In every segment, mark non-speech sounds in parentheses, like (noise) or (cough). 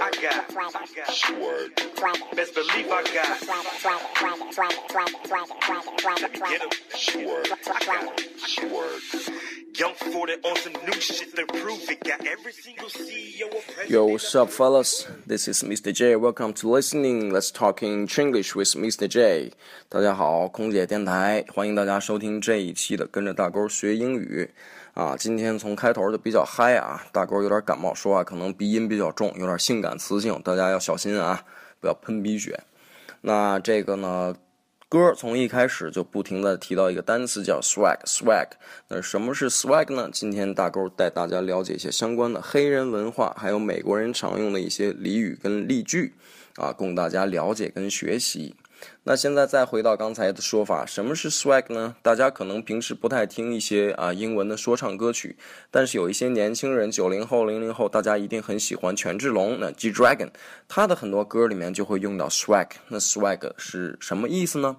I got best believe I got. Let me get 'em. Young 40 on some new shit to prove it. Got every single CEO or president. Yo, what's up, fellas? This is Mr. J. Welcome to listening. Let's talk in Chinglish with Mr. J. 大家好，空姐电台，欢迎大家收听这一期的跟着大勾学英语。 啊，今天从开头就比较嗨啊，大勾有点感冒，说话可能鼻音比较重，有点性感磁性，大家要小心啊，不要喷鼻血。那这个呢，歌从一开始就不停的提到一个单词叫 swag，swag。那什么是 swag 呢？今天大勾带大家了解一些相关的黑人文化，还有美国人常用的一些俚语跟例句，啊，供大家了解跟学习。那现在再回到刚才的说法，什么是 swag 呢？大家可能平时不太听一些啊英文的说唱歌曲，但是有一些年轻人，九零后、零零后，大家一定很喜欢权志龙，那 G Dragon，他的很多歌里面就会用到 swag。那 swag 是什么意思呢？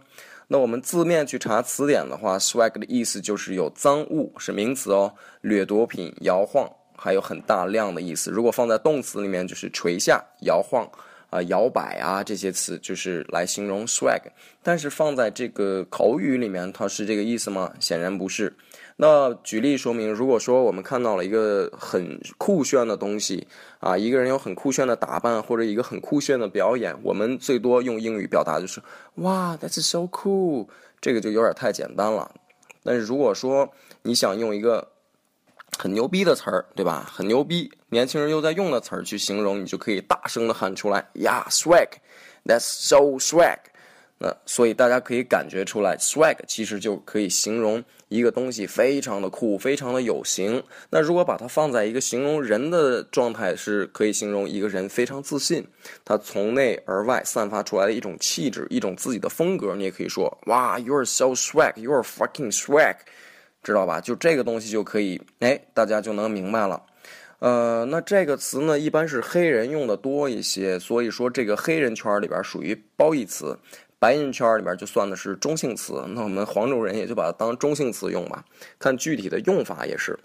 那我们字面去查词典的话，swag 的意思就是有赃物，是名词哦，掠夺品、摇晃，还有很大量的意思。如果放在动词里面，就是垂下、摇晃。啊，摇摆啊，这些词就是来形容 swag，但是放在这个口语里面，它是这个意思吗？显然不是。那举例说明，如果说我们看到了一个很酷炫的东西啊，一个人有很酷炫的打扮或者一个很酷炫的表演，我们最多用英语表达就是哇，that's so cool，这个就有点太简单了。但是如果说你想用一个很牛逼的词儿，对吧？很牛逼，年轻人又在用的词儿去形容，你就可以大声的喊出来呀，swag，that's so swag。那所以大家可以感觉出来，swag 其实就可以形容一个东西非常的酷，非常的有型。那如果把它放在一个形容人的状态，是可以形容一个人非常自信，他从内而外散发出来的一种气质，一种自己的风格。你也可以说，哇，you're so swag，you're fucking swag。知道吧？就这个东西就可以，哎，大家就能明白了。呃，那这个词呢，一般是黑人用的多一些，所以说这个黑人圈里边属于褒义词，白人圈里边就算的是中性词。那我们黄种人也就把它当中性词用吧，看具体的用法也是。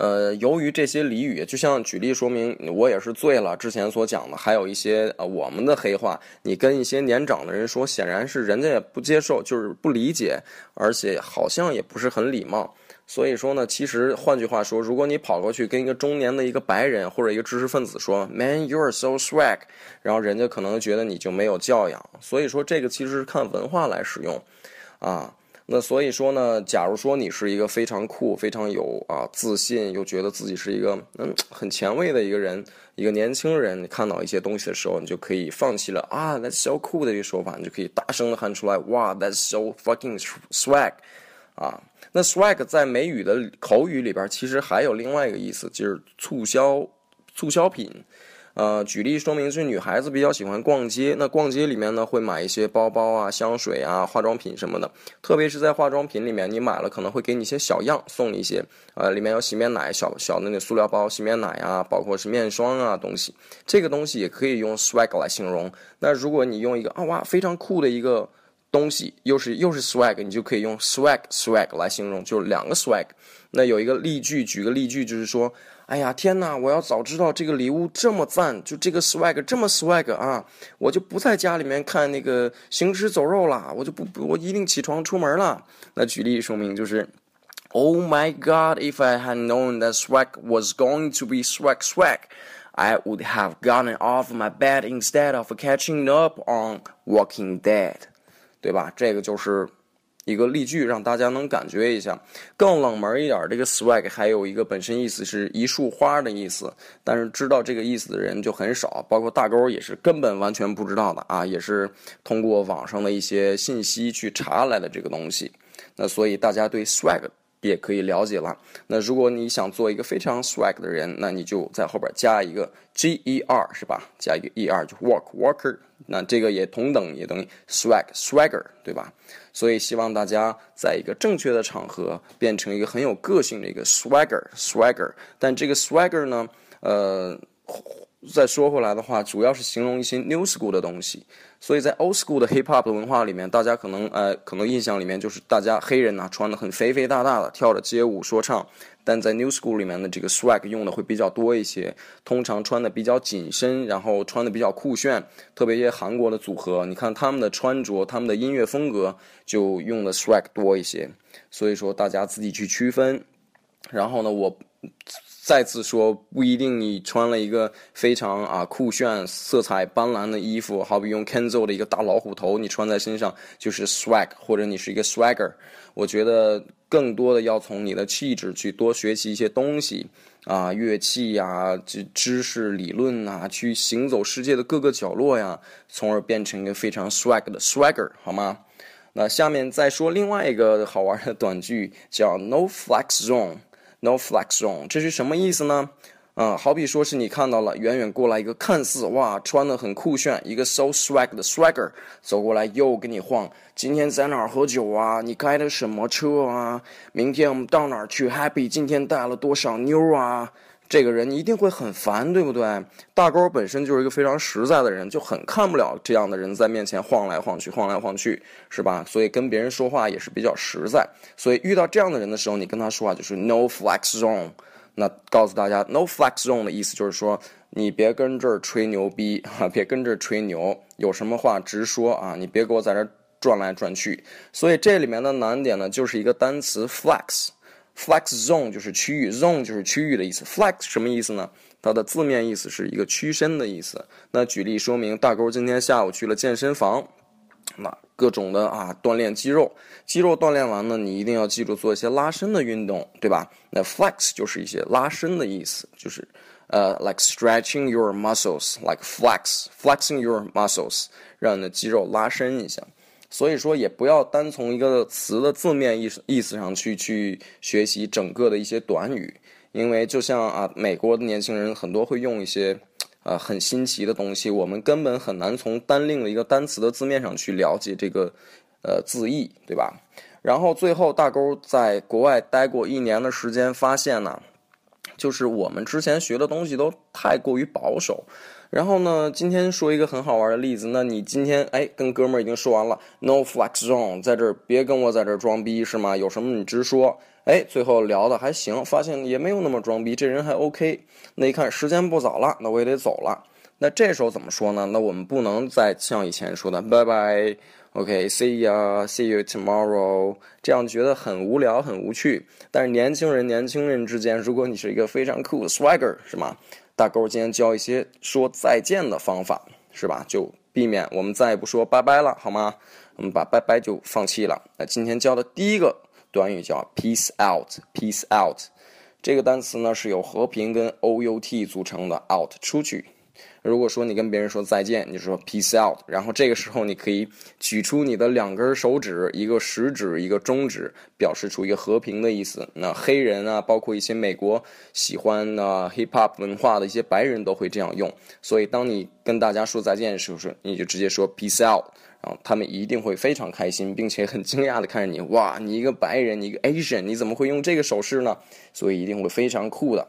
呃，由于这些俚语，就像举例说明，我也是醉了。之前所讲的，还有一些呃我们的黑话，你跟一些年长的人说，显然是人家也不接受，就是不理解，而且好像也不是很礼貌。所以说呢，其实换句话说，如果你跑过去跟一个中年的一个白人或者一个知识分子说 “Man, you are so swag，然后人家可能觉得你就没有教养。所以说，这个其实是看文化来使用，啊。那所以说呢，假如说你是一个非常酷、非常有啊自信，又觉得自己是一个嗯很前卫的一个人，一个年轻人，你看到一些东西的时候，你就可以放弃了啊，that's so cool 的一个说法，你就可以大声的喊出来，哇，that's so fucking swag，啊，那 swag 在美语的口语里边，其实还有另外一个意思，就是促销促销品。呃，举例说明，就是女孩子比较喜欢逛街，那逛街里面呢，会买一些包包啊、香水啊、化妆品什么的。特别是在化妆品里面，你买了可能会给你一些小样，送你一些，呃，里面有洗面奶、小小的那塑料包洗面奶啊，包括是面霜啊东西。这个东西也可以用 swag 来形容。那如果你用一个啊哇非常酷的一个东西，又是又是 swag，你就可以用 swag swag 来形容，就是两个 swag。那有一个例句，举个例句，就是说。哎呀，天哪！我要早知道这个礼物这么赞，就这个 swag 这么 swag 啊，我就不在家里面看那个行尸走肉了，我就不，我一定起床出门了。那举例说明就是，Oh my God! If I had known that swag was going to be swag swag, I would have gotten off my bed instead of catching up on Walking Dead，对吧？这个就是。一个例句让大家能感觉一下，更冷门一点，这个 swag 还有一个本身意思是一束花的意思，但是知道这个意思的人就很少，包括大勾也是根本完全不知道的啊，也是通过网上的一些信息去查来的这个东西。那所以大家对 swag 也可以了解了。那如果你想做一个非常 swag 的人，那你就在后边加一个 g e r 是吧？加一个 e r 就 walk walker，那这个也同等也等于 swag swagger 对吧？所以希望大家在一个正确的场合变成一个很有个性的一个 swagger swagger。但这个 swagger 呢，呃，再说回来的话，主要是形容一些 new school 的东西。所以在 old school 的 hip hop 的文化里面，大家可能呃可能印象里面就是大家黑人呐穿的很肥肥大大的，跳着街舞说唱。但在 new school 里面的这个 swag 用的会比较多一些，通常穿的比较紧身，然后穿的比较酷炫。特别一些韩国的组合，你看他们的穿着，他们的音乐风格就用的 swag 多一些。所以说大家自己去区分。然后呢，我。再次说，不一定你穿了一个非常啊酷炫、色彩斑斓的衣服，好比用 Kenzo 的一个大老虎头，你穿在身上就是 swag，或者你是一个 swagger。我觉得更多的要从你的气质去多学习一些东西啊，乐器呀、知知识、理论啊，去行走世界的各个角落呀，从而变成一个非常 swag 的 swagger，好吗？那下面再说另外一个好玩的短句，叫 No Flex Zone。No flex zone，这是什么意思呢？嗯，好比说是你看到了远远过来一个看似哇穿的很酷炫，一个 so swag 的 swagger 走过来又给你晃。今天在哪儿喝酒啊？你开的什么车啊？明天我们到哪儿去 happy？今天带了多少妞啊？这个人一定会很烦，对不对？大勾本身就是一个非常实在的人，就很看不了这样的人在面前晃来晃去、晃来晃去，是吧？所以跟别人说话也是比较实在。所以遇到这样的人的时候，你跟他说话就是 no flex zone。那告诉大家，no flex zone 的意思就是说，你别跟这儿吹牛逼啊，(laughs) 别跟这儿吹牛，有什么话直说啊，你别给我在这儿转来转去。所以这里面的难点呢，就是一个单词 flex。Flex zone 就是区域，zone 就是区域的意思。Flex 什么意思呢？它的字面意思是一个屈伸的意思。那举例说明，大勾今天下午去了健身房，那各种的啊锻炼肌肉，肌肉锻炼完呢，你一定要记住做一些拉伸的运动，对吧？那 flex 就是一些拉伸的意思，就是呃，like stretching your muscles，like flex，flexing your muscles，让你的肌肉拉伸一下。所以说，也不要单从一个词的字面意思意思上去去学习整个的一些短语，因为就像啊，美国的年轻人很多会用一些呃很新奇的东西，我们根本很难从单另的一个单词的字面上去了解这个呃字义，对吧？然后最后大勾在国外待过一年的时间，发现呢，就是我们之前学的东西都太过于保守。然后呢，今天说一个很好玩的例子。那你今天哎，跟哥们儿已经说完了，no flex zone，在这儿别跟我在这儿装逼是吗？有什么你直说。哎，最后聊的还行，发现也没有那么装逼，这人还 OK。那一看时间不早了，那我也得走了。那这时候怎么说呢？那我们不能再像以前说的拜拜，OK，see ya，see you tomorrow，这样觉得很无聊、很无趣。但是年轻人、年轻人之间，如果你是一个非常酷的 swagger，是吗？大勾今天教一些说再见的方法，是吧？就避免我们再也不说拜拜了，好吗？我们把拜拜就放弃了。那今天教的第一个短语叫 peace out，peace out，这个单词呢是由和平跟 o u t 组成的，out 出去。如果说你跟别人说再见，你就说 peace out，然后这个时候你可以举出你的两根手指，一个食指，一个中指，表示出一个和平的意思。那黑人啊，包括一些美国喜欢啊 hip hop 文化的一些白人都会这样用。所以当你跟大家说再见的时候，你就直接说 peace out，然后他们一定会非常开心，并且很惊讶的看着你，哇，你一个白人，你一个 Asian，你怎么会用这个手势呢？所以一定会非常酷的。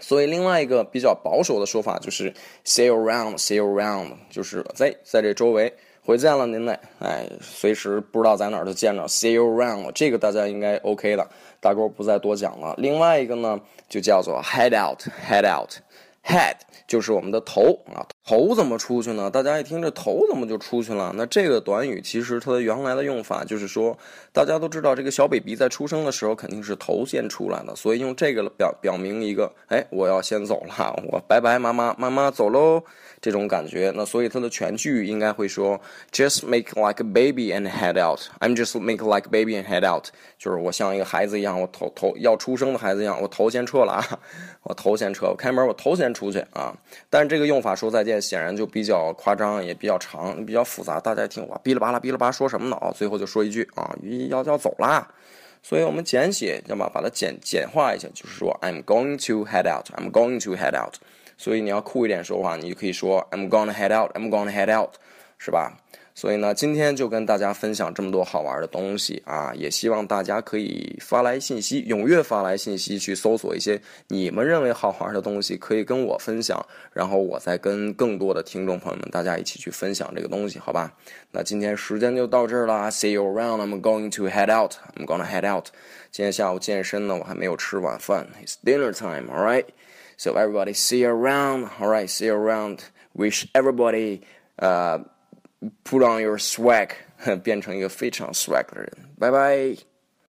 所以另外一个比较保守的说法就是 “see around”，“see around”，就是在在这周围。回见了您嘞，哎，随时不知道在哪儿就见着，“see you around”，这个大家应该 OK 的，大哥不再多讲了。另外一个呢，就叫做 “head out”，“head out”，“head”。就是我们的头啊，头怎么出去呢？大家一听这头怎么就出去了？那这个短语其实它的原来的用法就是说，大家都知道这个小 baby 在出生的时候肯定是头先出来的，所以用这个表表明一个，哎，我要先走了，我拜拜妈妈，妈妈走喽。这种感觉，那所以它的全句应该会说，just make like a baby and head out。I'm just make like a baby and head out，就是我像一个孩子一样，我头头要出生的孩子一样，我头先撤了啊，(laughs) 我头先撤，开门我头先出去啊。但是这个用法说再见显然就比较夸张，也比较长，比较复杂，大家听我，哔哩吧啦哔哩吧说什么呢？啊最后就说一句啊，要要走啦。所以我们简写，那么把它简简化一下，就是说 I'm going to head out，I'm going to head out。所以你要酷一点说话，你就可以说 I'm gonna head out, I'm gonna head out。是吧？所以呢，今天就跟大家分享这么多好玩的东西啊！也希望大家可以发来信息，踊跃发来信息，去搜索一些你们认为好玩的东西，可以跟我分享，然后我再跟更多的听众朋友们大家一起去分享这个东西，好吧？那今天时间就到这儿啦，See you around. I'm going to head out. I'm gonna head out. 今天下午健身呢，我还没有吃晚饭，It's dinner time. All right. So everybody, see you around. All right, see you around. Wish everybody, uh. put on your swag，变成一个非常 swag (laughs) 的人。拜拜。